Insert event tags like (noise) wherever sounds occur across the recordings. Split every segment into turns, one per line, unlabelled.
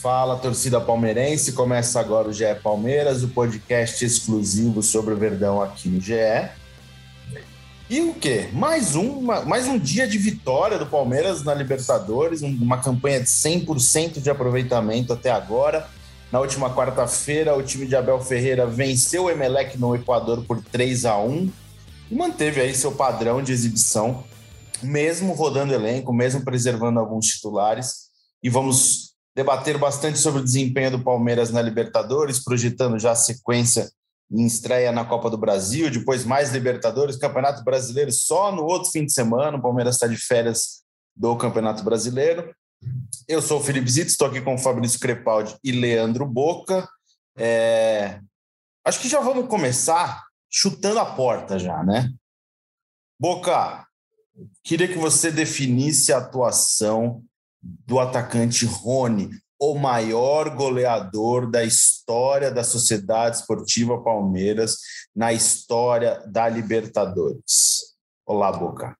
Fala, torcida palmeirense. Começa agora o GE Palmeiras, o podcast exclusivo sobre o Verdão aqui no GE. E o quê? Mais um, mais um dia de vitória do Palmeiras na Libertadores, uma campanha de 100% de aproveitamento até agora. Na última quarta-feira, o time de Abel Ferreira venceu o Emelec no Equador por 3 a 1 e manteve aí seu padrão de exibição, mesmo rodando elenco, mesmo preservando alguns titulares. E vamos debater bastante sobre o desempenho do Palmeiras na Libertadores, projetando já a sequência em estreia na Copa do Brasil, depois mais Libertadores, Campeonato Brasileiro só no outro fim de semana. O Palmeiras está de férias do Campeonato Brasileiro. Eu sou o Felipe Zito, estou aqui com o Fabrício Crepaldi e Leandro Boca. É... Acho que já vamos começar chutando a porta já, né? Boca, queria que você definisse a atuação do atacante Rony o maior goleador da história da Sociedade Esportiva Palmeiras, na história da Libertadores. Olá, Boca.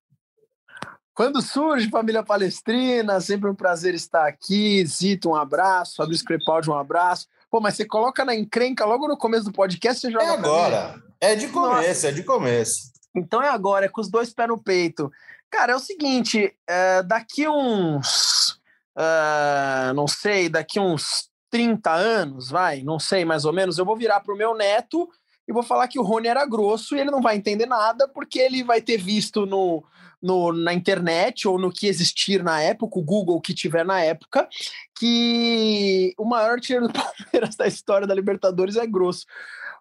Quando surge Família Palestrina, sempre um prazer estar aqui. Zito, um abraço. Fabrício Crepaldi, um abraço. Pô, mas você coloca na encrenca logo no começo do podcast, você joga.
É agora. É de começo, Nossa. é de começo.
Então é agora, é com os dois pés no peito. Cara, é o seguinte: é, daqui uns uh, não sei, daqui uns 30 anos, vai, não sei mais ou menos, eu vou virar para o meu neto e vou falar que o Rony era grosso e ele não vai entender nada porque ele vai ter visto no, no, na internet ou no que existir na época, o Google que tiver na época, que o maior artilheiro do (laughs) Palmeiras da história da Libertadores é grosso.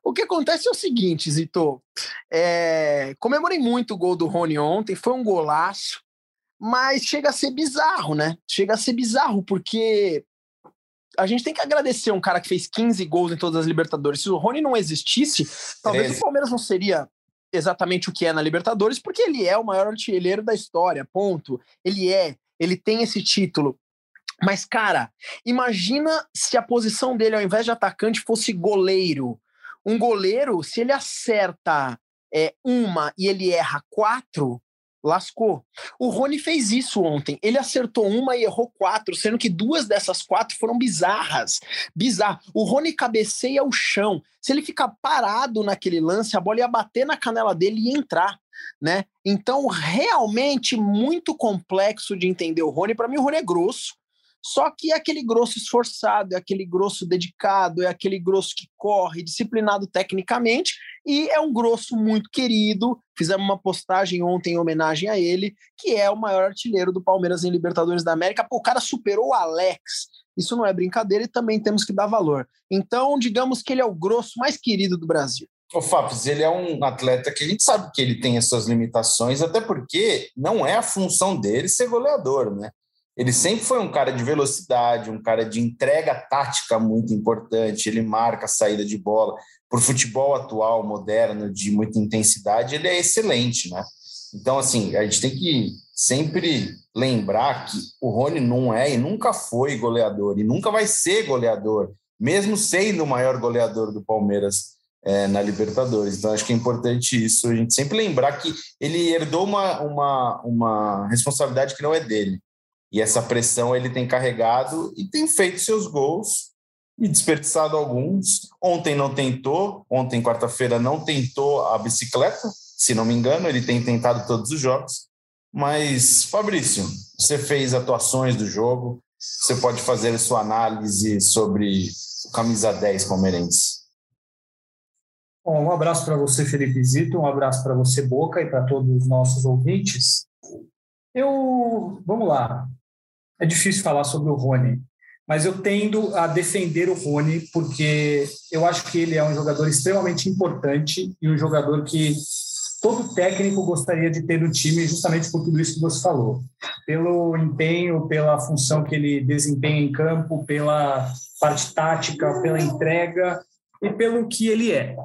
O que acontece é o seguinte, Zito. É, comemorei muito o gol do Rony ontem, foi um golaço mas chega a ser bizarro, né? Chega a ser bizarro, porque a gente tem que agradecer um cara que fez 15 gols em todas as Libertadores. Se o Rony não existisse, talvez 13. o Palmeiras não seria exatamente o que é na Libertadores, porque ele é o maior artilheiro da história, ponto. Ele é, ele tem esse título. Mas, cara, imagina se a posição dele, ao invés de atacante, fosse goleiro. Um goleiro, se ele acerta é, uma e ele erra quatro, lascou. O Rony fez isso ontem. Ele acertou uma e errou quatro, sendo que duas dessas quatro foram bizarras. Bizarro. O Rony cabeceia o chão. Se ele ficar parado naquele lance, a bola ia bater na canela dele e entrar. Né? Então, realmente muito complexo de entender o Rony. Para mim, o Rony é grosso. Só que é aquele grosso esforçado, é aquele grosso dedicado, é aquele grosso que corre, disciplinado tecnicamente, e é um grosso muito querido. Fizemos uma postagem ontem em homenagem a ele, que é o maior artilheiro do Palmeiras em Libertadores da América. Pô, o cara superou o Alex. Isso não é brincadeira e também temos que dar valor. Então, digamos que ele é o grosso mais querido do Brasil.
O Fábio, ele é um atleta que a gente sabe que ele tem as suas limitações, até porque não é a função dele ser goleador, né? Ele sempre foi um cara de velocidade, um cara de entrega tática muito importante. Ele marca a saída de bola. Por futebol atual, moderno, de muita intensidade, ele é excelente, né? Então, assim, a gente tem que sempre lembrar que o Rony não é e nunca foi goleador, e nunca vai ser goleador, mesmo sendo o maior goleador do Palmeiras é, na Libertadores. Então, acho que é importante isso, a gente sempre lembrar que ele herdou uma, uma, uma responsabilidade que não é dele. E essa pressão ele tem carregado e tem feito seus gols e desperdiçado alguns. Ontem não tentou, ontem, quarta-feira, não tentou a bicicleta, se não me engano, ele tem tentado todos os jogos. Mas, Fabrício, você fez atuações do jogo, você pode fazer a sua análise sobre o camisa 10 palmeirense.
Bom, um abraço para você, Felipe Zito, um abraço para você, Boca, e para todos os nossos ouvintes. Eu, vamos lá, é difícil falar sobre o Rony, mas eu tendo a defender o Rony porque eu acho que ele é um jogador extremamente importante e um jogador que todo técnico gostaria de ter no time justamente por tudo isso que você falou. Pelo empenho, pela função que ele desempenha em campo, pela parte tática, pela entrega e pelo que ele é.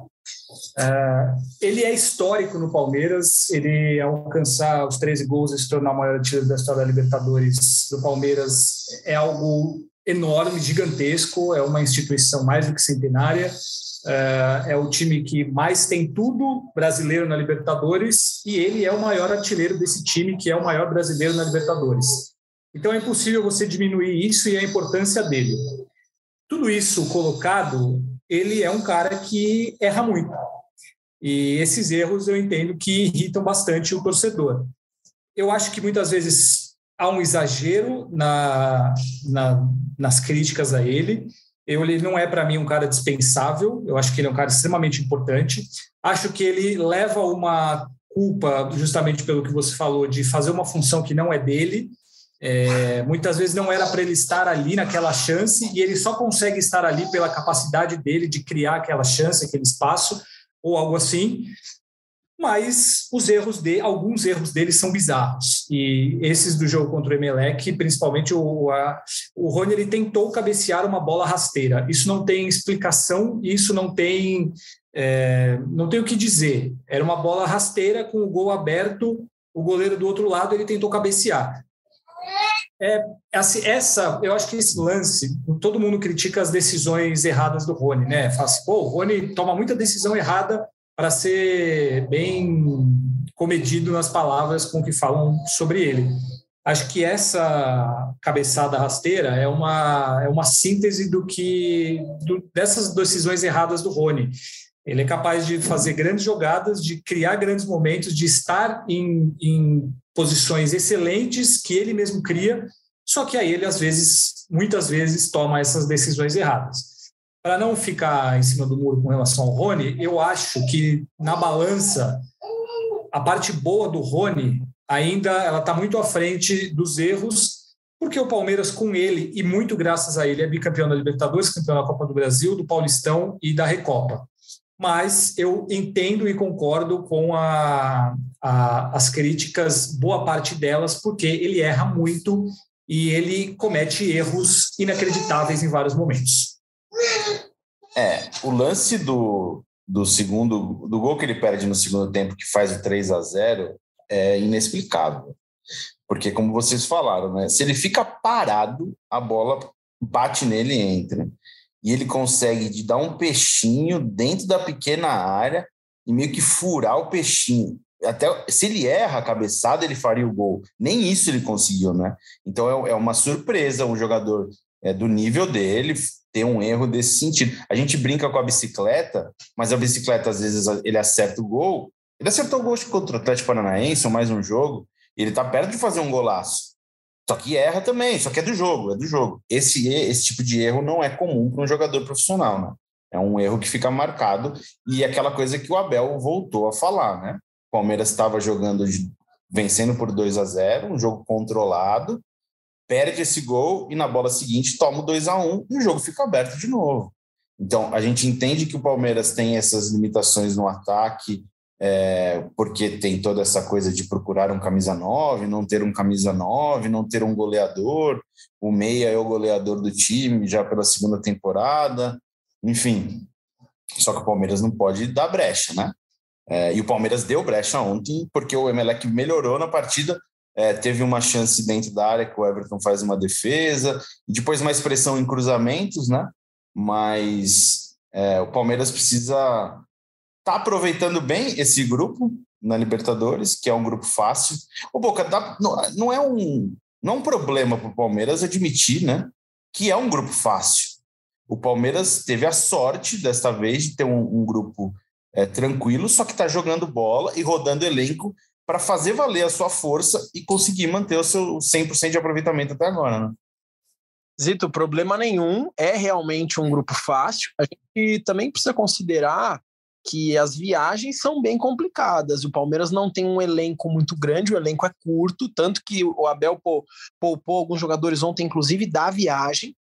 Uh, ele é histórico no Palmeiras, ele alcançar os 13 gols e se tornar o maior artilheiro da história da Libertadores do Palmeiras é algo enorme, gigantesco, é uma instituição mais do que centenária, uh, é o time que mais tem tudo brasileiro na Libertadores e ele é o maior artilheiro desse time, que é o maior brasileiro na Libertadores. Então é impossível você diminuir isso e a importância dele. Tudo isso colocado, ele é um cara que erra muito. E esses erros eu entendo que irritam bastante o torcedor. Eu acho que muitas vezes há um exagero na, na nas críticas a ele. Eu, ele não é, para mim, um cara dispensável. Eu acho que ele é um cara extremamente importante. Acho que ele leva uma culpa, justamente pelo que você falou, de fazer uma função que não é dele. É, muitas vezes não era para ele estar ali naquela chance e ele só consegue estar ali pela capacidade dele de criar aquela chance, aquele espaço ou algo assim mas os erros de alguns erros dele são bizarros e esses do jogo contra o Emelec, principalmente o a, o Rony ele tentou cabecear uma bola rasteira. Isso não tem explicação, isso não tem é, não tem o que dizer. Era uma bola rasteira com o gol aberto, o goleiro do outro lado ele tentou cabecear. É, assim, essa, eu acho que esse lance, todo mundo critica as decisões erradas do Rony, né? Fala assim, pô, o Rony toma muita decisão errada para ser bem comedido nas palavras com que falam sobre ele. Acho que essa cabeçada rasteira é uma, é uma síntese do que do, dessas decisões erradas do Rony. Ele é capaz de fazer grandes jogadas, de criar grandes momentos, de estar em, em posições excelentes que ele mesmo cria, só que aí ele, às vezes, muitas vezes, toma essas decisões erradas para não ficar em cima do muro com relação ao Rony, eu acho que na balança a parte boa do Rony ainda ela está muito à frente dos erros, porque o Palmeiras com ele e muito graças a ele é bicampeão da Libertadores, campeão da Copa do Brasil, do Paulistão e da Recopa. Mas eu entendo e concordo com a, a, as críticas, boa parte delas, porque ele erra muito e ele comete erros inacreditáveis em vários momentos.
É, o lance do, do segundo, do gol que ele perde no segundo tempo, que faz o 3 a 0 é inexplicável. Porque, como vocês falaram, né? Se ele fica parado, a bola bate nele e entra. E ele consegue de dar um peixinho dentro da pequena área e meio que furar o peixinho. Até se ele erra a cabeçada, ele faria o gol. Nem isso ele conseguiu, né? Então é, é uma surpresa um jogador é, do nível dele ter um erro desse sentido. A gente brinca com a bicicleta, mas a bicicleta, às vezes, ele acerta o gol. Ele acertou o gol contra o Atlético Paranaense, ou mais um jogo, ele está perto de fazer um golaço. Só que erra também, só que é do jogo, é do jogo. Esse, esse tipo de erro não é comum para um jogador profissional, né? É um erro que fica marcado e é aquela coisa que o Abel voltou a falar, né? O Palmeiras estava jogando, vencendo por 2 a 0 um jogo controlado, perde esse gol e na bola seguinte toma o 2 a 1 e o jogo fica aberto de novo. Então, a gente entende que o Palmeiras tem essas limitações no ataque, é, porque tem toda essa coisa de procurar um camisa 9, não ter um camisa 9, não ter um goleador. O Meia é o goleador do time já pela segunda temporada, enfim. Só que o Palmeiras não pode dar brecha, né? É, e o Palmeiras deu brecha ontem, porque o Emelec melhorou na partida, é, teve uma chance dentro da área que o Everton faz uma defesa, depois mais pressão em cruzamentos, né? Mas é, o Palmeiras precisa tá aproveitando bem esse grupo na Libertadores, que é um grupo fácil. O Boca não, não, é um não é um problema para o Palmeiras admitir, né? Que é um grupo fácil. O Palmeiras teve a sorte desta vez de ter um, um grupo é, tranquilo, só que está jogando bola e rodando elenco para fazer valer a sua força e conseguir manter o seu 100% de aproveitamento até agora, né?
Zito, problema nenhum, é realmente um grupo fácil. A gente também precisa considerar que as viagens são bem complicadas. O Palmeiras não tem um elenco muito grande, o elenco é curto, tanto que o Abel poupou alguns jogadores ontem, inclusive da viagem.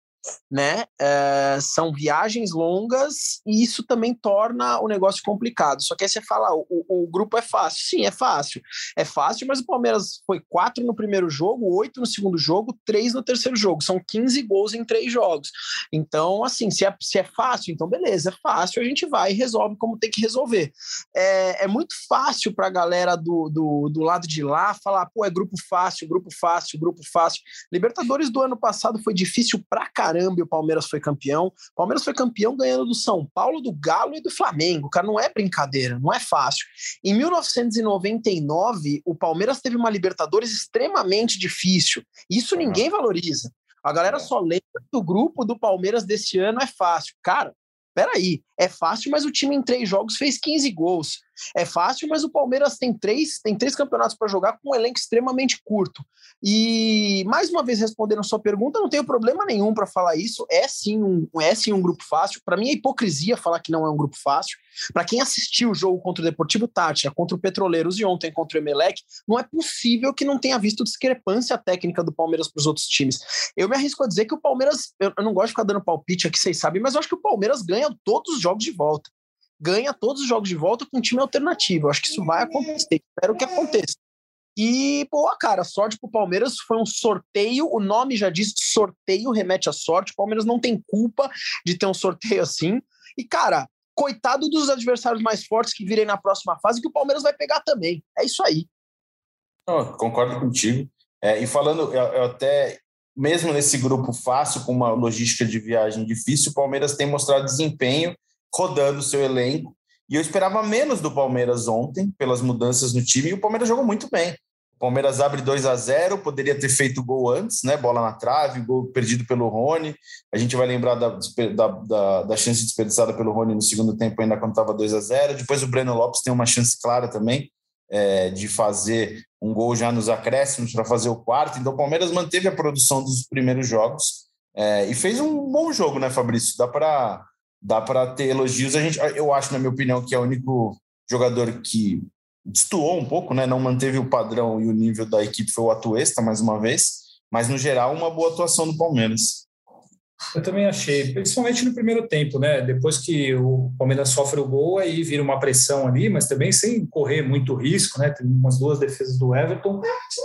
Né? É, são viagens longas e isso também torna o negócio complicado. Só que aí você fala, o, o, grupo é fácil. Sim, é fácil. É fácil, mas o Palmeiras foi quatro no primeiro jogo, oito no segundo jogo, três no terceiro jogo. São 15 gols em três jogos. Então, assim, se é, se é fácil, então beleza, é fácil, a gente vai e resolve como tem que resolver. É, é muito fácil para a galera do, do, do lado de lá falar, pô, é grupo fácil, grupo fácil, grupo fácil. Libertadores do ano passado foi difícil pra caramba e o Palmeiras foi campeão. O Palmeiras foi campeão ganhando do São Paulo, do Galo e do Flamengo. Cara, não é brincadeira, não é fácil. Em 1999, o Palmeiras teve uma Libertadores extremamente difícil. Isso ninguém valoriza. A galera só lembra do grupo do Palmeiras desse ano é fácil. Cara, peraí, é fácil, mas o time em três jogos fez 15 gols. É fácil, mas o Palmeiras tem três, tem três campeonatos para jogar com um elenco extremamente curto. E mais uma vez respondendo a sua pergunta, não tenho problema nenhum para falar isso. É sim um, é sim um grupo fácil. Para mim é hipocrisia falar que não é um grupo fácil. Para quem assistiu o jogo contra o Deportivo Tátira, contra o Petroleiros e ontem contra o Emelec, não é possível que não tenha visto discrepância técnica do Palmeiras para os outros times. Eu me arrisco a dizer que o Palmeiras, eu, não gosto de ficar dando palpite aqui, vocês sabem, mas eu acho que o Palmeiras ganha todos os jogos de volta ganha todos os jogos de volta com um time alternativo. Eu acho que isso vai acontecer. Espero que aconteça. E, pô, cara, sorte pro Palmeiras foi um sorteio. O nome já diz sorteio, remete à sorte. O Palmeiras não tem culpa de ter um sorteio assim. E, cara, coitado dos adversários mais fortes que virem na próxima fase, que o Palmeiras vai pegar também. É isso aí.
Oh, concordo contigo. É, e falando, eu, eu até, mesmo nesse grupo fácil, com uma logística de viagem difícil, o Palmeiras tem mostrado desempenho rodando o seu elenco. E eu esperava menos do Palmeiras ontem, pelas mudanças no time, e o Palmeiras jogou muito bem. O Palmeiras abre 2 a 0 poderia ter feito gol antes, né? Bola na trave, gol perdido pelo Rony. A gente vai lembrar da, da, da, da chance desperdiçada pelo Rony no segundo tempo, ainda quando estava 2 a 0 Depois o Breno Lopes tem uma chance clara também é, de fazer um gol já nos acréscimos para fazer o quarto. Então o Palmeiras manteve a produção dos primeiros jogos é, e fez um bom jogo, né, Fabrício? Dá para dá para ter elogios. A gente, eu acho, na minha opinião, que é o único jogador que destoou um pouco, né? Não manteve o padrão e o nível da equipe foi o Atuesta mais uma vez, mas no geral uma boa atuação do Palmeiras.
Eu também achei, principalmente no primeiro tempo, né? Depois que o Palmeiras sofre o gol, aí vira uma pressão ali, mas também sem correr muito risco, né? Tem umas duas defesas do Everton.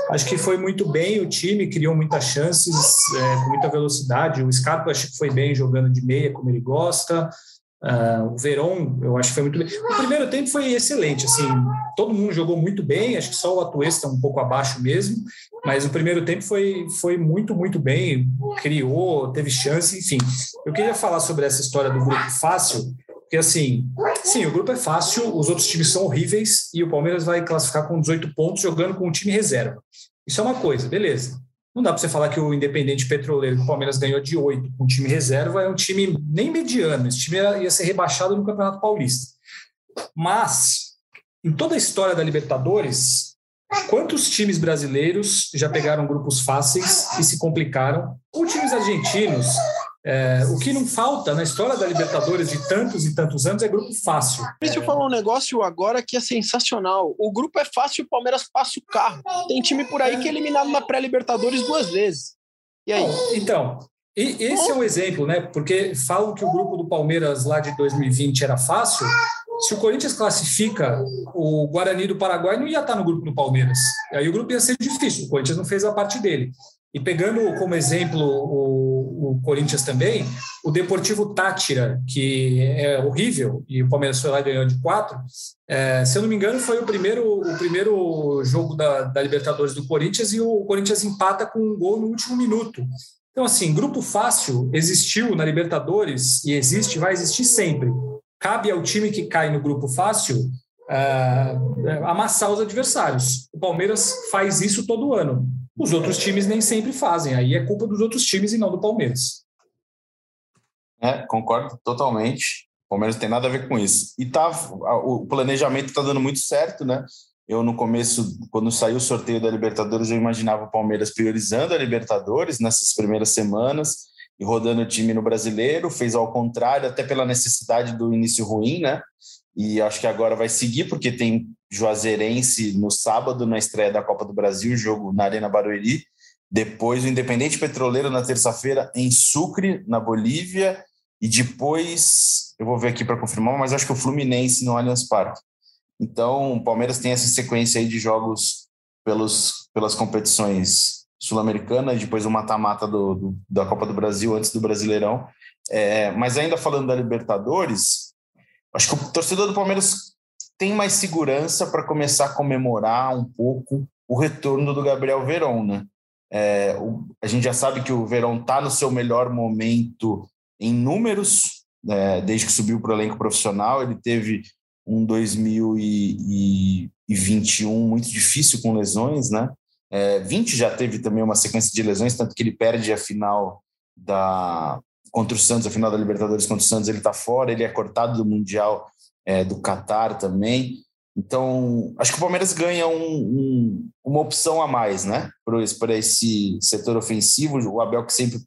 Acho que foi muito bem o time, criou muitas chances, é, com muita velocidade. O Scarpa acho que foi bem jogando de meia, como ele gosta. Uh, o Verón, eu acho que foi muito bem. O primeiro tempo foi excelente, assim, todo mundo jogou muito bem, acho que só o Atuesta um pouco abaixo mesmo, mas o primeiro tempo foi, foi muito, muito bem, criou, teve chance, enfim. Eu queria falar sobre essa história do grupo fácil, porque assim, sim, o grupo é fácil, os outros times são horríveis e o Palmeiras vai classificar com 18 pontos jogando com o time reserva. Isso é uma coisa, beleza. Não dá para você falar que o Independente Petroleiro, que o Palmeiras ganhou de oito, com um time reserva, é um time nem mediano. Esse time ia ser rebaixado no Campeonato Paulista. Mas, em toda a história da Libertadores, quantos times brasileiros já pegaram grupos fáceis e se complicaram? Ou times argentinos é, o que não falta na história da Libertadores de tantos e tantos anos é grupo fácil.
Deixa eu falar um negócio agora que é sensacional. O grupo é fácil e o Palmeiras passa o carro. Tem time por aí que é eliminado na pré-Libertadores duas vezes. E aí?
Então, e esse é um exemplo, né? Porque falam que o grupo do Palmeiras lá de 2020 era fácil. Se o Corinthians classifica, o Guarani do Paraguai não ia estar no grupo do Palmeiras. Aí o grupo ia ser difícil. O Corinthians não fez a parte dele. E pegando como exemplo o, o, Corinthians também, o Deportivo Tátira, que é horrível, e o Palmeiras foi lá e ganhou de quatro, é, se eu não me engano, foi o primeiro, o primeiro jogo da, da Libertadores do Corinthians e o Corinthians empata com um gol no último minuto. Então, assim, grupo fácil existiu na Libertadores e existe, vai existir sempre. Cabe ao time que cai no grupo fácil uh, amassar os adversários. O Palmeiras faz isso todo ano. Os outros times nem sempre fazem. Aí é culpa dos outros times e não do Palmeiras.
É, concordo totalmente. O Palmeiras tem nada a ver com isso. E tá, o planejamento está dando muito certo, né? Eu, no começo, quando saiu o sorteio da Libertadores, eu imaginava o Palmeiras priorizando a Libertadores nessas primeiras semanas e rodando o time no brasileiro. Fez ao contrário, até pela necessidade do início ruim, né? E acho que agora vai seguir, porque tem Juazeirense no sábado, na estreia da Copa do Brasil, jogo na Arena Barueri. depois o Independente Petroleiro na terça-feira em Sucre, na Bolívia, e depois, eu vou ver aqui para confirmar, mas acho que o Fluminense no Allianz Parque. Então, o Palmeiras tem essa sequência aí de jogos pelos, pelas competições sul-americana e depois o mata-mata da Copa do Brasil antes do Brasileirão. É, mas ainda falando da Libertadores, acho que o torcedor do Palmeiras tem mais segurança para começar a comemorar um pouco o retorno do Gabriel Verón, né? É, o, a gente já sabe que o Verón está no seu melhor momento em números, né, desde que subiu para o elenco profissional. Ele teve um 2021 muito difícil com lesões, né? É, 20 já teve também uma sequência de lesões, tanto que ele perde a final da contra o Santos, a final da Libertadores contra o Santos, ele está fora, ele é cortado do Mundial é, do Catar também. Então, acho que o Palmeiras ganha um, um, uma opção a mais, né? Para esse setor ofensivo. O Abel que sempre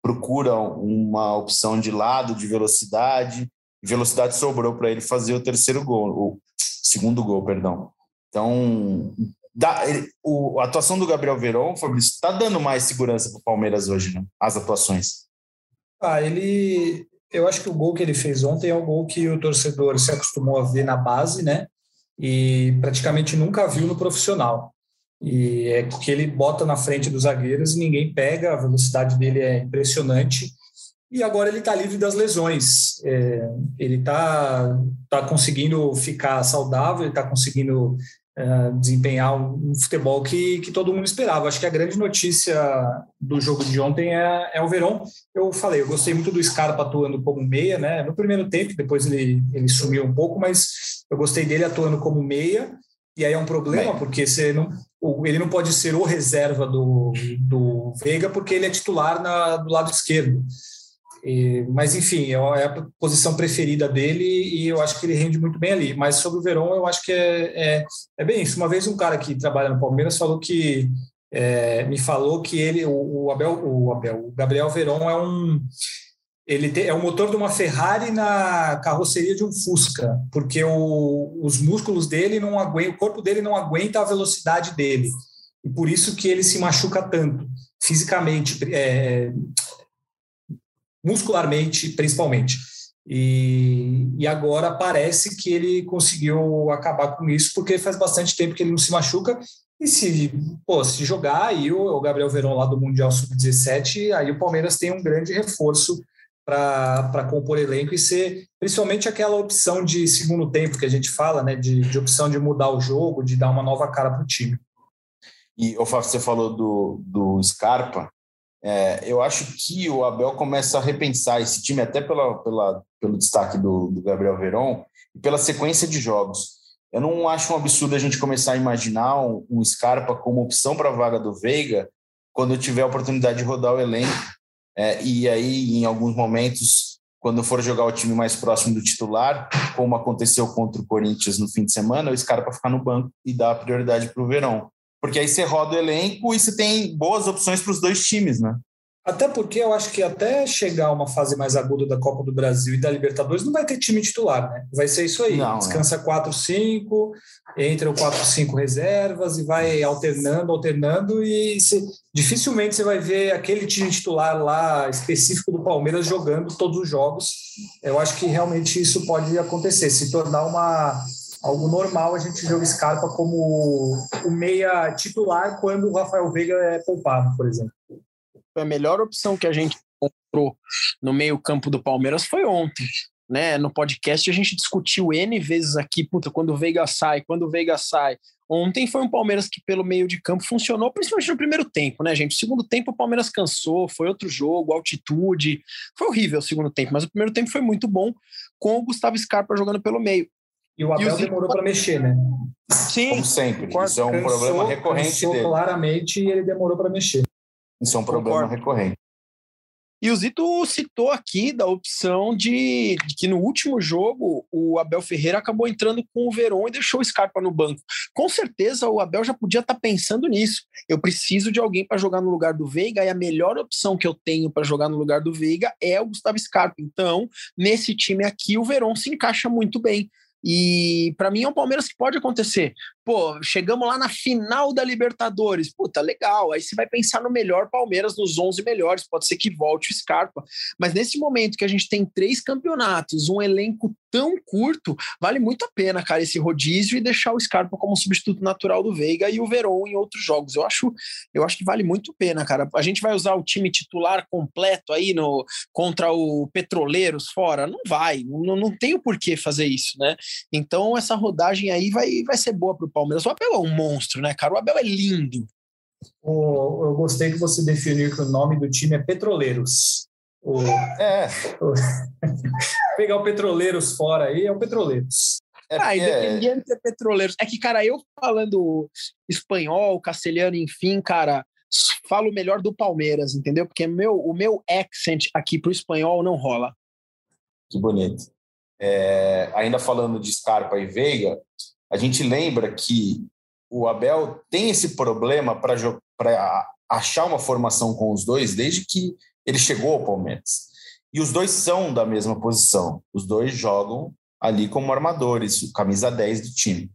procura uma opção de lado, de velocidade. Velocidade sobrou para ele fazer o terceiro gol, o segundo gol, perdão. Então, ele, o, a atuação do Gabriel Verón, Fabrício, está dando mais segurança para o Palmeiras hoje, né? As atuações.
Ah, ele. Eu acho que o gol que ele fez ontem é o gol que o torcedor se acostumou a ver na base, né? E praticamente nunca viu no profissional. E é que ele bota na frente dos zagueiros e ninguém pega, a velocidade dele é impressionante. E agora ele está livre das lesões. É, ele está tá conseguindo ficar saudável, ele está conseguindo uh, desempenhar um, um, futebol que, que todo mundo esperava. Acho que a grande notícia do jogo de ontem é, é o Verão. Eu falei, eu gostei muito do Scarpa atuando como meia, né? No primeiro tempo, depois ele, ele sumiu um pouco, mas eu gostei dele atuando como meia. E aí é um problema, Bem. porque você não, ele não pode ser o reserva do, do Veiga, porque ele é titular na, do lado esquerdo. E, mas, enfim, é, é a posição preferida dele e eu acho que ele rende muito bem ali. Mas sobre o Verón, eu acho que é, é, é bem isso. Uma vez um cara que trabalha no Palmeiras falou que é, me falou que ele, o, o, Abel, o Abel, o Gabriel Verón é um ele te, é o motor de uma Ferrari na carroceria de um Fusca, porque o, os músculos dele não aguentam, o corpo dele não aguenta a velocidade dele. E por isso que ele se machuca tanto, fisicamente, é, muscularmente principalmente. E, e, agora parece que ele conseguiu acabar com isso, porque faz bastante tempo que ele não se machuca. E se, pô, se jogar aí o, o Gabriel Verón lá do Mundial Sub-17, aí o Palmeiras tem um grande reforço para compor elenco e ser principalmente aquela opção de segundo tempo que a gente fala, né? De, de opção de mudar o jogo, de dar uma nova cara para o time.
E, Fábio, você falou do, do Scarpa. É, eu acho que o Abel começa a repensar esse time, até pela, pela, pelo destaque do, do Gabriel Veron e pela sequência de jogos. Eu não acho um absurdo a gente começar a imaginar um, um Scarpa como opção para a vaga do Veiga quando tiver a oportunidade de rodar o elenco. É, e aí, em alguns momentos, quando for jogar o time mais próximo do titular, como aconteceu contra o Corinthians no fim de semana, o Scarpa ficar no banco e dar prioridade para o Verão porque aí você roda o elenco e você tem boas opções para os dois times, né?
Até porque eu acho que até chegar uma fase mais aguda da Copa do Brasil e da Libertadores não vai ter time titular, né? Vai ser isso aí. Não, Descansa é. 4-5, entra o 4-5 reservas e vai alternando, alternando, e dificilmente você vai ver aquele time titular lá específico do Palmeiras jogando todos os jogos. Eu acho que realmente isso pode acontecer, se tornar uma algo normal a gente ver o Scarpa como o meia titular quando o Rafael Veiga é poupado, por exemplo.
A melhor opção que a gente comprou no meio-campo do Palmeiras foi ontem. Né? No podcast a gente discutiu N vezes aqui, puta, quando o Veiga sai, quando o Veiga sai. Ontem foi um Palmeiras que, pelo meio de campo, funcionou, principalmente no primeiro tempo, né, gente? Segundo tempo, o Palmeiras cansou, foi outro jogo, altitude. Foi horrível o segundo tempo, mas o primeiro tempo foi muito bom, com o Gustavo Scarpa jogando pelo meio.
E o Abel e demorou para mexer, né?
Sim. Como sempre. Isso é um cansou, problema recorrente dele.
claramente e ele demorou para mexer.
Isso é um problema Concordo. recorrente.
E o Zito citou aqui da opção de, de, que no último jogo o Abel Ferreira acabou entrando com o Verón e deixou o Scarpa no banco. Com certeza o Abel já podia estar tá pensando nisso. Eu preciso de alguém para jogar no lugar do Veiga e a melhor opção que eu tenho para jogar no lugar do Veiga é o Gustavo Scarpa. Então, nesse time aqui, o Verón se encaixa muito bem. E para mim é um Palmeiras que pode acontecer. Pô, chegamos lá na final da Libertadores. Puta, legal. Aí você vai pensar no melhor Palmeiras, nos 11 melhores. Pode ser que volte o Scarpa. Mas nesse momento que a gente tem três campeonatos, um elenco tão curto, vale muito a pena, cara, esse rodízio e deixar o Scarpa como substituto natural do Veiga e o Veron em outros jogos. Eu acho, eu acho que vale muito a pena, cara. A gente vai usar o time titular completo aí no contra o Petroleiros fora? Não vai. Não, não tem o porquê fazer isso, né? Então essa rodagem aí vai, vai ser boa para o Palmeiras. O Abel é um monstro, né, cara? O Abel é lindo.
eu gostei que você definiu que o nome do time é Petroleiros. O,
é.
O, (laughs) pegar o Petroleiros fora aí é o Petroleiros.
É, ah, independente é petroleiros. É que, cara, eu falando espanhol, castelhano, enfim, cara, falo melhor do Palmeiras, entendeu? Porque meu, o meu accent aqui pro espanhol não rola.
Que bonito. É, ainda falando de Scarpa e Veiga, a gente lembra que o Abel tem esse problema para achar uma formação com os dois desde que ele chegou ao Palmeiras. E os dois são da mesma posição. Os dois jogam ali como armadores, camisa 10 do time.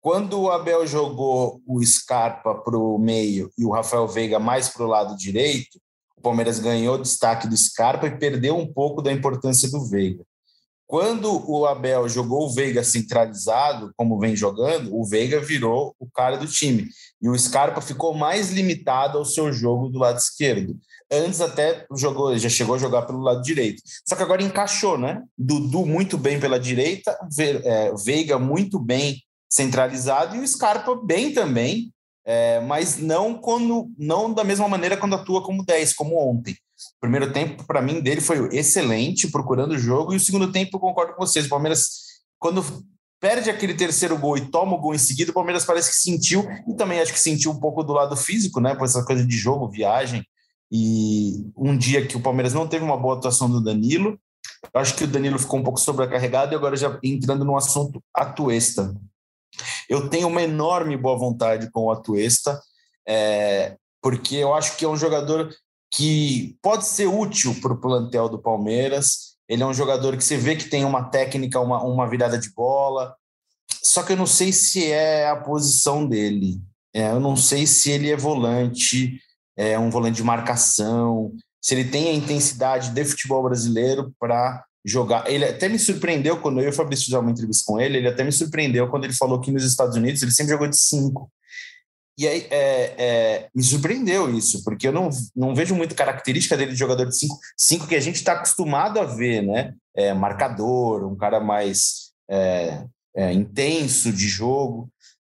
Quando o Abel jogou o Scarpa para o meio e o Rafael Veiga mais para o lado direito, o Palmeiras ganhou destaque do Scarpa e perdeu um pouco da importância do Veiga. Quando o Abel jogou o Veiga centralizado, como vem jogando, o Veiga virou o cara do time. E o Scarpa ficou mais limitado ao seu jogo do lado esquerdo. Antes até jogou, já chegou a jogar pelo lado direito. Só que agora encaixou, né? Dudu muito bem pela direita, é, Veiga muito bem centralizado e o Scarpa bem também, é, mas não quando não da mesma maneira quando atua como 10, como ontem. Primeiro tempo, para mim, dele foi excelente, procurando o jogo, e o segundo tempo, concordo com vocês. O Palmeiras, quando perde aquele terceiro gol e toma o gol em seguida, o Palmeiras parece que sentiu, e também acho que sentiu um pouco do lado físico, né? Por essa coisa de jogo, viagem. E um dia que o Palmeiras não teve uma boa atuação do Danilo, eu acho que o Danilo ficou um pouco sobrecarregado, e agora já entrando no assunto Atuesta. Eu tenho uma enorme boa vontade com o Atuesta, é, porque eu acho que é um jogador que pode ser útil para o plantel do Palmeiras. Ele é um jogador que você vê que tem uma técnica, uma, uma virada de bola. Só que eu não sei se é a posição dele. É, eu não sei se ele é volante, é um volante de marcação, se ele tem a intensidade de futebol brasileiro para jogar. Ele até me surpreendeu quando eu e o Fabrício fizemos uma entrevista com ele, ele até me surpreendeu quando ele falou que nos Estados Unidos ele sempre jogou de cinco. E aí é, é, me surpreendeu isso, porque eu não, não vejo muito característica dele de jogador de cinco, cinco que a gente está acostumado a ver, né? É, marcador, um cara mais é, é, intenso de jogo.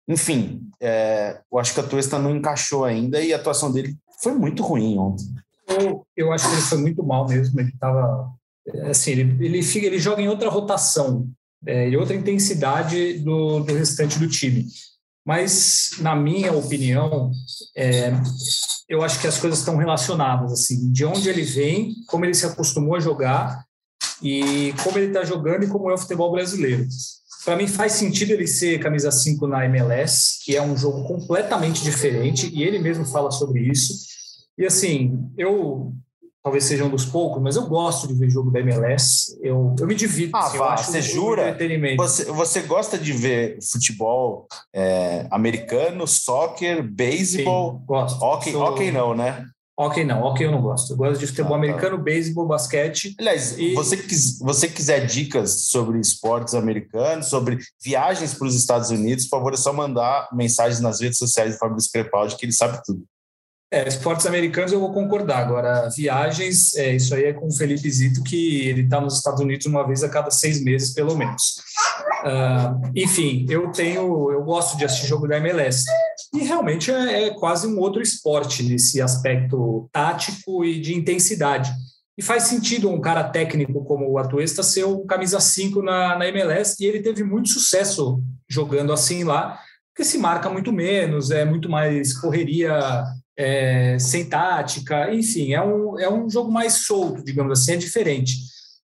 Enfim, é, eu acho que a Tuesta não encaixou ainda e a atuação dele foi muito ruim ontem.
Eu, eu acho que ele foi muito mal mesmo. Ele estava assim, ele, ele, fica, ele joga em outra rotação é, e outra intensidade do, do restante do time. Mas, na minha opinião, é, eu acho que as coisas estão relacionadas, assim, de onde ele vem, como ele se acostumou a jogar e como ele está jogando e como é o futebol brasileiro. Para mim faz sentido ele ser camisa 5 na MLS, que é um jogo completamente diferente, e ele mesmo fala sobre isso. E assim, eu talvez seja um dos poucos, mas eu gosto de ver jogo da MLS. Eu, eu me divido.
Ah, assim, vá, você jura? Você, você gosta de ver futebol é, americano, soccer, beisebol?
Gosto.
Hockey, Sou... hockey não, né?
Ok, não, ok, eu não gosto. Eu gosto de futebol ah, tá. americano, beisebol, basquete.
Aliás, e... você, quis, você quiser dicas sobre esportes americanos, sobre viagens para os Estados Unidos, por favor, é só mandar mensagens nas redes sociais do Fábio Crepaldi, que ele sabe tudo.
É, esportes americanos eu vou concordar. Agora, viagens, é, isso aí é com o Felipe Zito, que ele está nos Estados Unidos uma vez a cada seis meses, pelo menos. Uh, enfim, eu tenho, eu gosto de assistir jogo da MLS. E realmente é, é, quase um outro esporte nesse aspecto tático e de intensidade. E faz sentido um cara técnico como o Atuesta ser o camisa 5 na, na MLS, e ele teve muito sucesso jogando assim lá, porque se marca muito menos, é muito mais correria é, sem tática, enfim, é um, é um jogo mais solto, digamos assim, é diferente.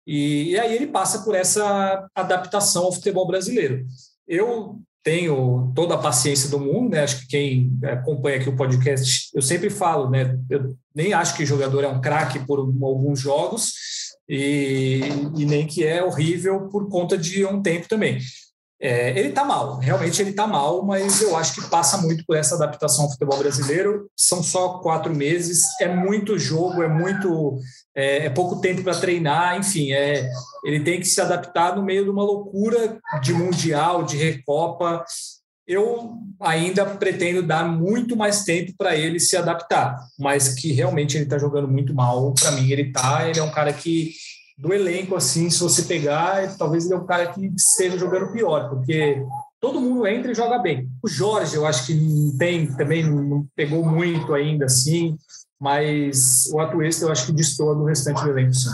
E, e, aí ele passa por essa adaptação ao futebol brasileiro. Eu tenho toda a paciência do mundo, né? Acho que quem acompanha aqui o podcast, eu sempre falo, né? Eu nem acho que o jogador é um craque por alguns jogos e, e nem que é horrível por conta de um tempo também. É, ele está mal, realmente ele está mal, mas eu acho que passa muito por essa adaptação ao futebol brasileiro. São só quatro meses, é muito jogo, é muito é, é pouco tempo para treinar, enfim, é, ele tem que se adaptar no meio de uma loucura de mundial, de recopa. Eu ainda pretendo dar muito mais tempo para ele se adaptar, mas que realmente ele está jogando muito mal. Para mim, ele tá, ele é um cara que do elenco, assim, se você pegar, talvez ele é o cara que esteja jogando pior, porque todo mundo entra e joga bem. O Jorge, eu acho que tem também não pegou muito ainda, assim, mas o Atuesta eu acho que destoa do restante do elenco, sim.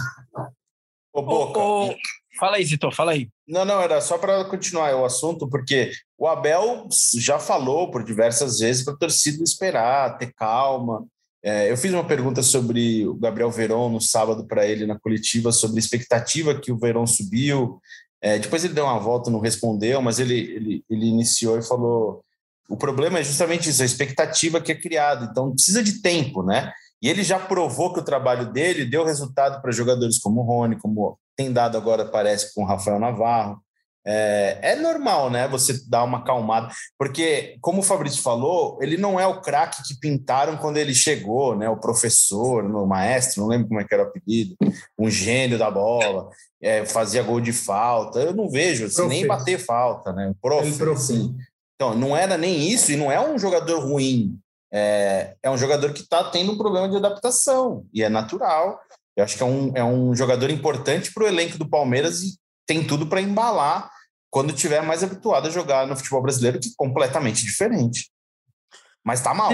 Ô, Boca. Ô, ô, fala aí, Zito, fala aí.
Não, não, era só para continuar o assunto, porque o Abel já falou por diversas vezes para a torcida esperar, ter calma. É, eu fiz uma pergunta sobre o Gabriel Veron no sábado para ele na coletiva, sobre a expectativa que o Veron subiu. É, depois ele deu uma volta, não respondeu, mas ele, ele, ele iniciou e falou: o problema é justamente isso, a expectativa que é criada. Então precisa de tempo, né? E ele já provou que o trabalho dele deu resultado para jogadores como o Rony, como tem dado agora, parece, com o Rafael Navarro. É, é, normal, né? Você dar uma acalmada, porque, como o Fabrício falou, ele não é o craque que pintaram quando ele chegou, né? O professor, o maestro, não lembro como é que era o apelido, um gênio da bola, é, fazia gol de falta. Eu não vejo assim, nem bater falta, né? Profe, assim. Então, não era nem isso, e não é um jogador ruim. É, é um jogador que está tendo um problema de adaptação, e é natural. Eu acho que é um, é um jogador importante para o elenco do Palmeiras e tem tudo para embalar quando tiver mais habituado a jogar no futebol brasileiro, que é completamente diferente. Mas tá mal.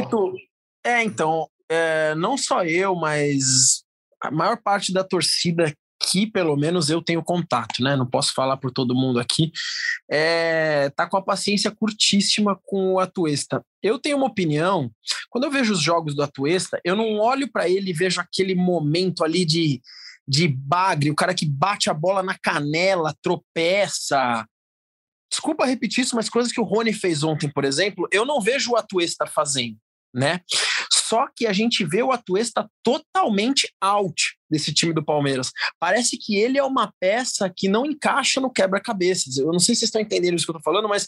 É, então, é, não só eu, mas a maior parte da torcida que pelo menos eu tenho contato, né? Não posso falar por todo mundo aqui. É, tá com a paciência curtíssima com o Atuesta. Eu tenho uma opinião. Quando eu vejo os jogos do Atuesta, eu não olho para ele e vejo aquele momento ali de de bagre, o cara que bate a bola na canela, tropeça. Desculpa repetir isso, mas coisas que o Rony fez ontem, por exemplo, eu não vejo o Atuesta fazendo, né? Só que a gente vê o Atuesta totalmente out desse time do Palmeiras. Parece que ele é uma peça que não encaixa no quebra-cabeças. Eu não sei se vocês estão entendendo isso que eu estou falando, mas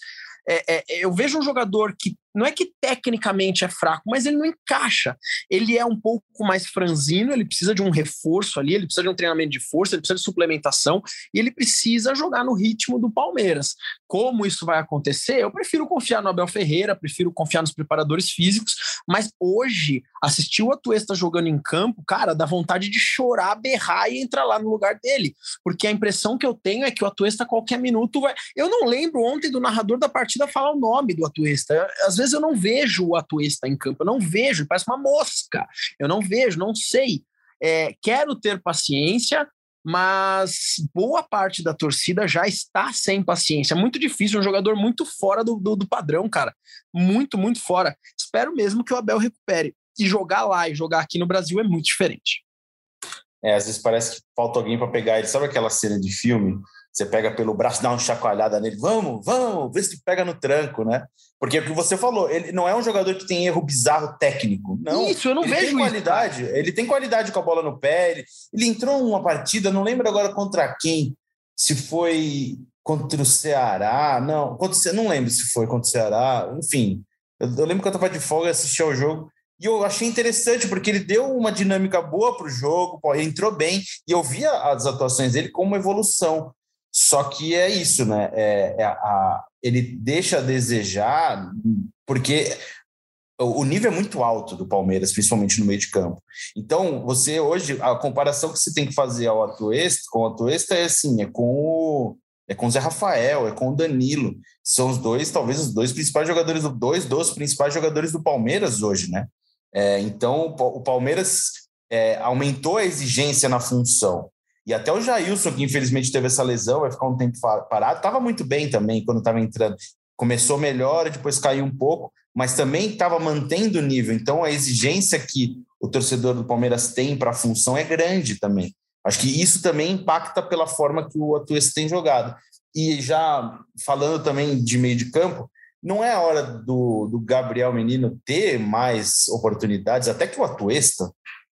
é, é, eu vejo um jogador que não é que tecnicamente é fraco, mas ele não encaixa. Ele é um pouco mais franzino, ele precisa de um reforço ali, ele precisa de um treinamento de força, ele precisa de suplementação e ele precisa jogar no ritmo do Palmeiras. Como isso vai acontecer? Eu prefiro confiar no Abel Ferreira, prefiro confiar nos preparadores físicos, mas hoje, assistir o Atuesta jogando em campo, cara, dá vontade de chorar, berrar e entrar lá no lugar dele, porque a impressão que eu tenho é que o Atuesta a qualquer minuto vai. Eu não lembro ontem do narrador da partida falar o nome do Atuesta. Às vezes eu não vejo o Atuesta em campo, eu não vejo, parece uma mosca. Eu não vejo, não sei. É, quero ter paciência, mas boa parte da torcida já está sem paciência. É muito difícil, um jogador muito fora do, do, do, padrão, cara. Muito, muito fora. Espero mesmo que o Abel recupere. E jogar lá e jogar aqui no Brasil é muito diferente.
É, às vezes parece que falta alguém para pegar ele. Sabe aquela cena de filme você pega pelo braço, dá uma chacoalhada nele, vamos, vamos, vê se pega no tranco, né? Porque é o que você falou, ele não é um jogador que tem erro bizarro técnico. Não.
Isso, eu não
ele
vejo
tem qualidade.
Isso,
ele tem qualidade com a bola no pé. Ele, ele entrou numa partida, não lembro agora contra quem, se foi contra o Ceará, não, contra, não lembro se foi contra o Ceará, enfim. Eu, eu lembro que eu estava de folga e assisti ao jogo. E eu achei interessante, porque ele deu uma dinâmica boa para o jogo, entrou bem, e eu via as atuações dele como uma evolução. Só que é isso, né? É, é a, ele deixa a desejar, porque o nível é muito alto do Palmeiras, principalmente no meio de campo. Então, você hoje, a comparação que você tem que fazer ao Atuesta, com o Atuesta é assim, é com o, é com o Zé Rafael, é com o Danilo. São os dois, talvez os dois principais jogadores, dois dos principais jogadores do Palmeiras hoje, né? É, então, o Palmeiras é, aumentou a exigência na função. E até o Jailson, que infelizmente teve essa lesão, vai ficar um tempo parado, estava muito bem também quando estava entrando. Começou melhor, depois caiu um pouco, mas também estava mantendo o nível. Então a exigência que o torcedor do Palmeiras tem para a função é grande também. Acho que isso também impacta pela forma que o Atuesta tem jogado. E já falando também de meio de campo, não é a hora do, do Gabriel Menino ter mais oportunidades, até que o Atuesta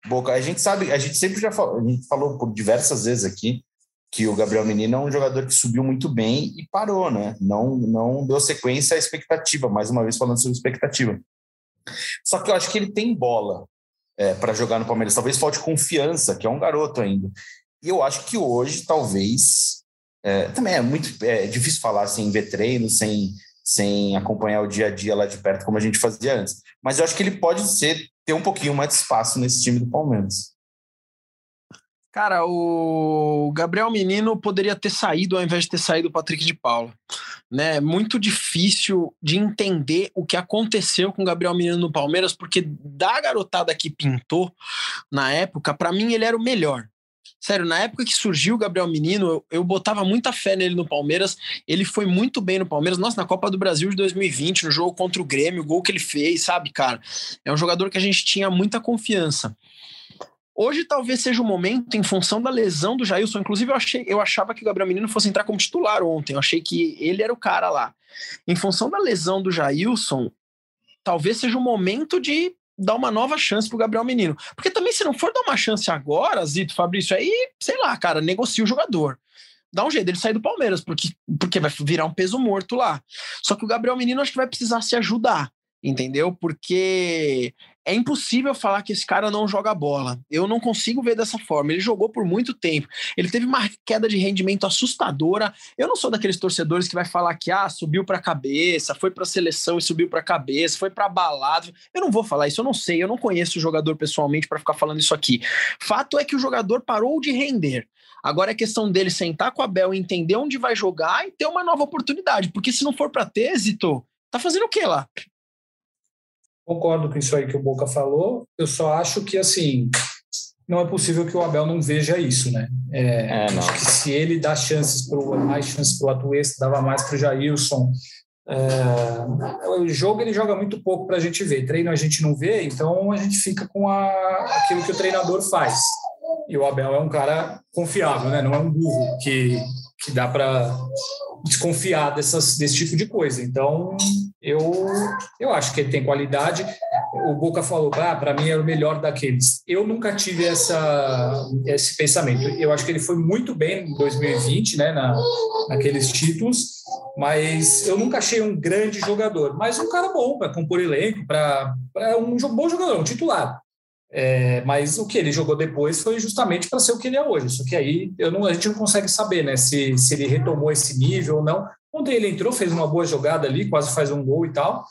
Boca, a gente sabe, a gente sempre já falou, a gente falou por diversas vezes aqui que o Gabriel Menino é um jogador que subiu muito bem e parou, né? Não, não deu sequência à expectativa, mais uma vez falando sobre expectativa. Só que eu acho que ele tem bola é, para jogar no Palmeiras. Talvez falte confiança, que é um garoto ainda. E eu acho que hoje, talvez. É, também é muito é difícil falar sem ver treino, sem, sem acompanhar o dia a dia lá de perto, como a gente fazia antes. Mas eu acho que ele pode ser ter um pouquinho mais de espaço nesse time do Palmeiras.
Cara, o Gabriel Menino poderia ter saído ao invés de ter saído o Patrick de Paula. Né? Muito difícil de entender o que aconteceu com o Gabriel Menino no Palmeiras, porque da garotada que pintou na época, para mim ele era o melhor. Sério, na época que surgiu o Gabriel Menino, eu, eu, botava muita fé nele no Palmeiras. Ele foi muito bem no Palmeiras. Nossa, na Copa do Brasil de 2020, no jogo contra o Grêmio, o gol que ele fez, sabe, cara? É um jogador que a gente tinha muita confiança. Hoje talvez seja o momento, em função da lesão do Jailson. Inclusive, eu, achei, eu achava que o Gabriel Menino fosse entrar como titular ontem. Eu achei que ele era o cara lá. Em função da lesão do Jailson, talvez seja o momento de dar uma nova chance pro Gabriel Menino. Porque também, se não for dar uma chance agora, Zito, Fabrício, aí, sei lá, cara, negocia o jogador. Dá um jeito dele sair do Palmeiras, porque, porque vai virar um peso morto lá. Só que o Gabriel Menino acho que vai precisar se ajudar entendeu? Porque é impossível falar que esse cara não joga bola. Eu não consigo ver dessa forma. Ele jogou por muito tempo. Ele teve uma queda de rendimento assustadora. Eu não sou daqueles torcedores que vai falar que ah, subiu para a cabeça, foi para a seleção e subiu para a cabeça, foi para balada. Eu não vou falar isso, eu não sei, eu não conheço o jogador pessoalmente para ficar falando isso aqui. Fato é que o jogador parou de render. Agora é questão dele sentar com a Bel, entender onde vai jogar e ter uma nova oportunidade, porque se não for para ter êxito, tá fazendo o que lá?
Concordo com isso aí que o Boca falou. Eu só acho que, assim, não é possível que o Abel não veja isso, né? É, é, acho que se ele dá chances pro, mais chances para o Atuesta, dava mais para o Jailson. É, o jogo ele joga muito pouco para a gente ver. Treino a gente não vê, então a gente fica com a, aquilo que o treinador faz. E o Abel é um cara confiável, né? Não é um burro que, que dá para desconfiar dessas, desse tipo de coisa. Então, eu, eu acho que ele tem qualidade. O Boca falou, ah, para mim é o melhor daqueles. Eu nunca tive essa, esse pensamento. Eu acho que ele foi muito bem em 2020, né, na, naqueles títulos, mas eu nunca achei um grande jogador. Mas um cara bom para compor elenco, para um bom jogador, um titular. É, mas o que ele jogou depois foi justamente para ser o que ele é hoje. Só que aí não, a gente não consegue saber né, se, se ele retomou esse nível ou não. Ontem ele entrou, fez uma boa jogada ali, quase faz um gol e tal,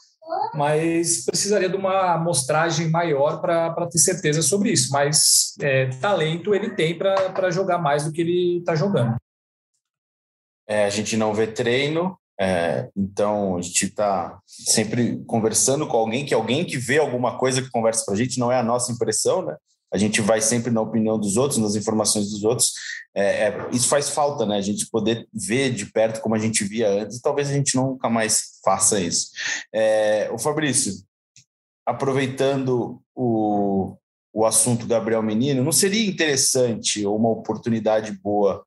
mas precisaria de uma amostragem maior para ter certeza sobre isso. Mas é, talento ele tem para jogar mais do que ele está jogando.
É, a gente não vê treino, é, então a gente está sempre conversando com alguém, que alguém que vê alguma coisa que conversa para a gente, não é a nossa impressão, né? A gente vai sempre na opinião dos outros, nas informações dos outros. É, é, isso faz falta, né? A gente poder ver de perto como a gente via antes, talvez a gente nunca mais faça isso. É, o Fabrício, aproveitando o, o assunto Gabriel Menino, não seria interessante ou uma oportunidade boa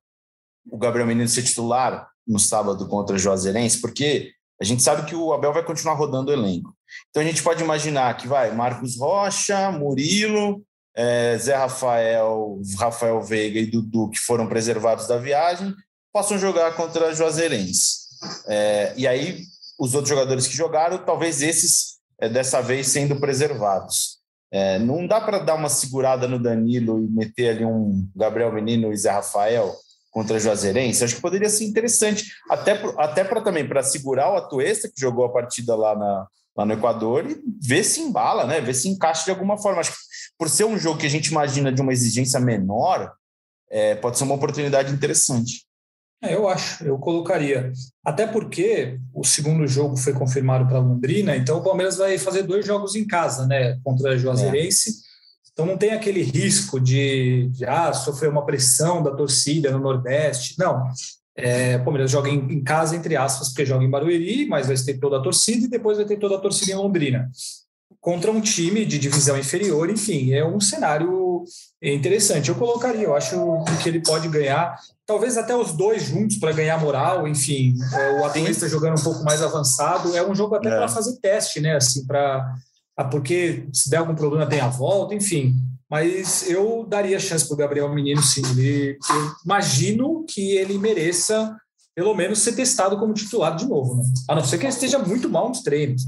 o Gabriel Menino ser titular no sábado contra o Juazeirense, porque a gente sabe que o Abel vai continuar rodando o elenco. Então a gente pode imaginar que vai Marcos Rocha, Murilo, é, Zé Rafael, Rafael Veiga e Dudu, que foram preservados da viagem, possam jogar contra a Juazeirense. É, e aí os outros jogadores que jogaram, talvez esses é, dessa vez sendo preservados. É, não dá para dar uma segurada no Danilo e meter ali um Gabriel Menino e Zé Rafael? contra a Juazeirense, acho que poderia ser interessante, até, até para também para segurar o Atuesta, que jogou a partida lá, na, lá no Equador, e ver se embala, né? ver se encaixa de alguma forma. Acho que por ser um jogo que a gente imagina de uma exigência menor, é, pode ser uma oportunidade interessante.
É, eu acho, eu colocaria. Até porque o segundo jogo foi confirmado para Londrina, então o Palmeiras vai fazer dois jogos em casa, né? Contra a Juazeirense. É então não tem aquele risco de, de ah, sofrer uma pressão da torcida no Nordeste. Não. É, o Palmeiras joga em, em, casa, entre aspas, porque joga em Barueri, mas vai ter toda a torcida e depois vai ter toda a torcida em Londrina. Contra um time de divisão inferior, enfim, é um cenário interessante. Eu colocaria, eu acho que ele pode ganhar, talvez até os dois juntos para ganhar moral, enfim. É, o Atlanta jogando um pouco mais avançado, é um jogo até é. para fazer teste, né? Assim, para ah, porque se der algum problema tem a volta, enfim. Mas eu daria chance para o Gabriel Menino, sim. Ele, eu imagino que ele mereça pelo menos ser testado como titular de novo, né? A não ser que ele esteja muito mal nos treinos.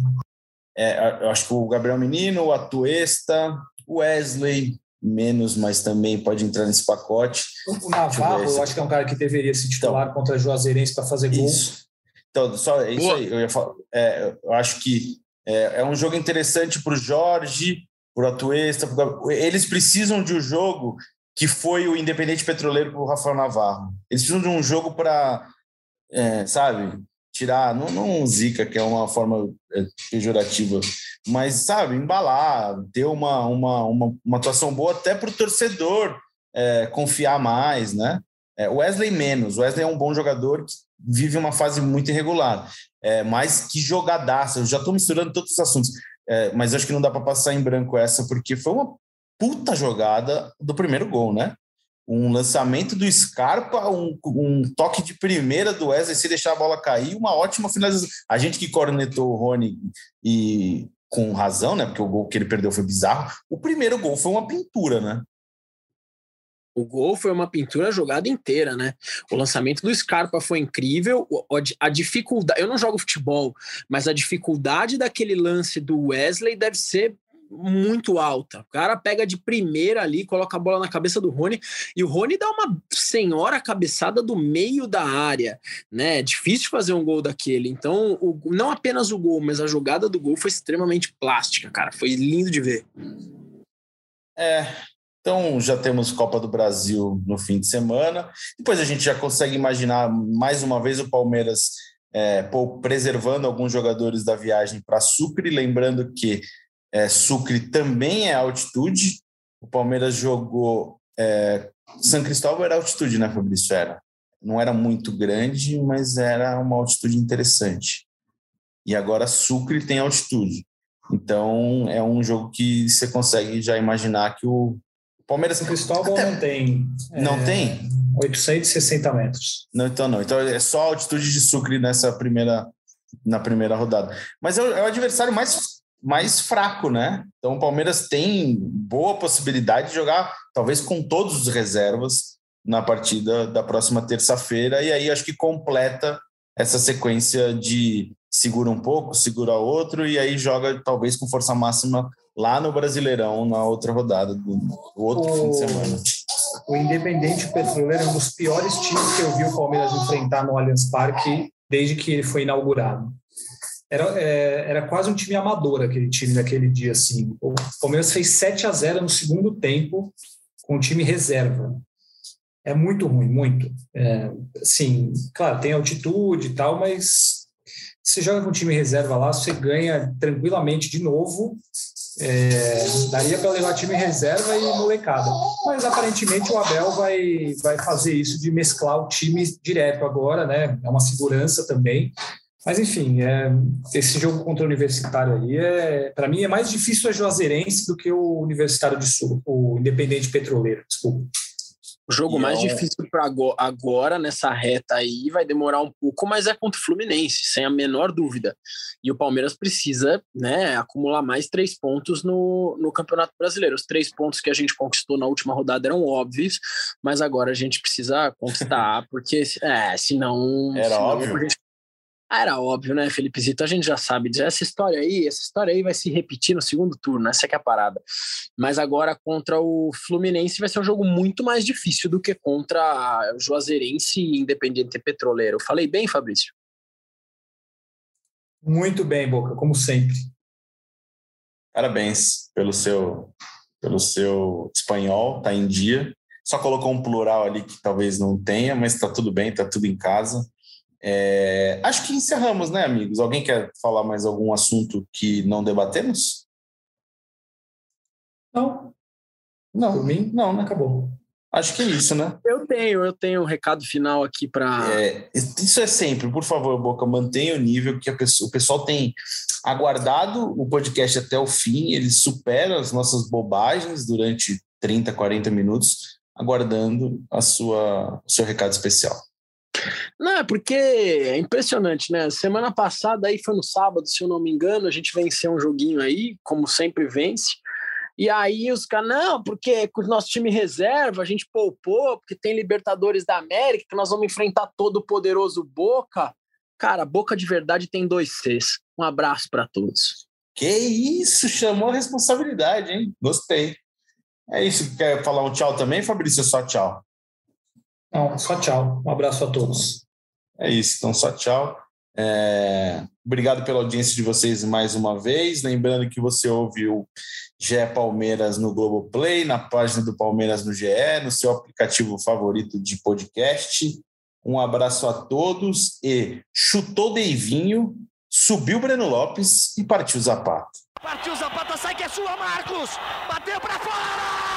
É, eu acho que o Gabriel Menino, o Atuesta, o Wesley, menos, mas também pode entrar nesse pacote.
O Navarro, eu acho que é um cara que deveria se titular então, contra a Juazeirense para fazer gol.
Isso. Então, só é isso Boa. aí. Eu, ia falar, é, eu acho que é, é um jogo interessante para o Jorge, para o Atuesta. Pro... Eles precisam de um jogo que foi o Independente Petroleiro para o Rafael Navarro. Eles precisam de um jogo para é, sabe, tirar, não, não zica, que é uma forma é, pejorativa, mas, sabe, embalar, ter uma, uma, uma, uma atuação boa até para o torcedor é, confiar mais, né? É, Wesley menos, Wesley é um bom jogador que vive uma fase muito irregular, é, mas que jogadaça, eu já estou misturando todos os assuntos, é, mas acho que não dá para passar em branco essa, porque foi uma puta jogada do primeiro gol, né? Um lançamento do Scarpa, um, um, toque de primeira do Wesley, se deixar a bola cair, uma ótima finalização. A gente que cornetou o Rony e com razão, né? Porque o gol que ele perdeu foi bizarro. O primeiro gol foi uma pintura, né?
O gol foi uma pintura jogada inteira, né? O lançamento do Scarpa foi incrível. A dificuldade, eu não jogo futebol, mas a dificuldade daquele lance do Wesley deve ser muito alta. O cara pega de primeira ali, coloca a bola na cabeça do Rony e o Rony dá uma senhora cabeçada do meio da área, né? É difícil fazer um gol daquele. Então, o, não apenas o gol, mas a jogada do gol foi extremamente plástica, cara. Foi lindo de ver.
É. Então, já temos Copa do Brasil no fim de semana. Depois a gente já consegue imaginar mais uma vez o Palmeiras é, preservando alguns jogadores da viagem para Sucre, lembrando que é, Sucre também é altitude. O Palmeiras jogou. É, São Cristóvão era altitude, né, Fabrício? Era. Não era muito grande, mas era uma altitude interessante. E agora Sucre tem altitude. Então é um jogo que você consegue já imaginar que o Palmeiras.
São Cristóvão até... não tem.
Não é... tem?
860 metros.
Não, então não. Então é só altitude de Sucre nessa primeira, na primeira rodada. Mas é o, é o adversário mais mais fraco, né? Então o Palmeiras tem boa possibilidade de jogar, talvez com todos os reservas na partida da próxima terça-feira, e aí acho que completa essa sequência de segura um pouco, segura outro, e aí joga talvez com força máxima lá no Brasileirão, na outra rodada do, do outro o, fim de semana.
O Independente Petroleiro é um dos piores times que eu vi o Palmeiras enfrentar no Allianz Parque desde que ele foi inaugurado era, é, era quase um time amador aquele time naquele dia. Assim. O Palmeiras fez 7 a 0 no segundo tempo com o time reserva. É muito ruim, muito. É, sim, claro, tem altitude e tal, mas você joga com o time reserva lá, você ganha tranquilamente de novo. É, daria para levar time reserva e molecada. Mas aparentemente o Abel vai, vai fazer isso de mesclar o time direto agora, né? É uma segurança também. Mas enfim, é, esse jogo contra o Universitário aí, é, para mim, é mais difícil a Juazeirense do que o Universitário de Sul, o Independente Petroleiro, desculpa.
O jogo e mais é... difícil para agora, nessa reta aí, vai demorar um pouco, mas é contra o Fluminense, sem a menor dúvida. E o Palmeiras precisa né, acumular mais três pontos no, no Campeonato Brasileiro. Os três pontos que a gente conquistou na última rodada eram óbvios, mas agora a gente precisa conquistar, (laughs) porque é, senão.
Era
senão
óbvio.
A gente ah, era óbvio, né, Felipe Zito? A gente já sabe essa história aí, essa história aí vai se repetir no segundo turno, essa é a parada. Mas agora contra o Fluminense vai ser um jogo muito mais difícil do que contra o Juazeirense e Independiente Petroleiro. Falei bem, Fabrício?
Muito bem, Boca, como sempre.
Parabéns pelo seu pelo seu espanhol, tá em dia. Só colocou um plural ali que talvez não tenha, mas tá tudo bem, tá tudo em casa. É, acho que encerramos, né, amigos? Alguém quer falar mais algum assunto que não debatemos?
Não. Não. Por mim, não, não acabou.
Acho que é isso, né?
Eu tenho, eu tenho um recado final aqui para.
É, isso é sempre, por favor, Boca, mantenha o nível que pessoa, o pessoal tem aguardado o podcast até o fim, ele supera as nossas bobagens durante 30, 40 minutos, aguardando a sua, o seu recado especial.
Não, é porque é impressionante, né? Semana passada aí foi no sábado, se eu não me engano, a gente venceu um joguinho aí, como sempre vence. E aí os caras, não, porque com o nosso time reserva, a gente poupou, porque tem Libertadores da América, que nós vamos enfrentar todo o poderoso Boca. Cara, Boca de verdade tem dois Cs. Um abraço para todos.
Que isso, chamou a responsabilidade, hein? Gostei. É isso. Quer falar um tchau também, Fabrício? Só tchau.
Não, só tchau. Um abraço a todos.
É isso, então só tchau. É... Obrigado pela audiência de vocês mais uma vez. Lembrando que você ouviu GE Palmeiras no Globoplay, na página do Palmeiras no GE, no seu aplicativo favorito de podcast. Um abraço a todos e chutou Deivinho, subiu Breno Lopes e partiu Zapata.
Partiu Zapata, sai que é sua, Marcos! Bateu para fora!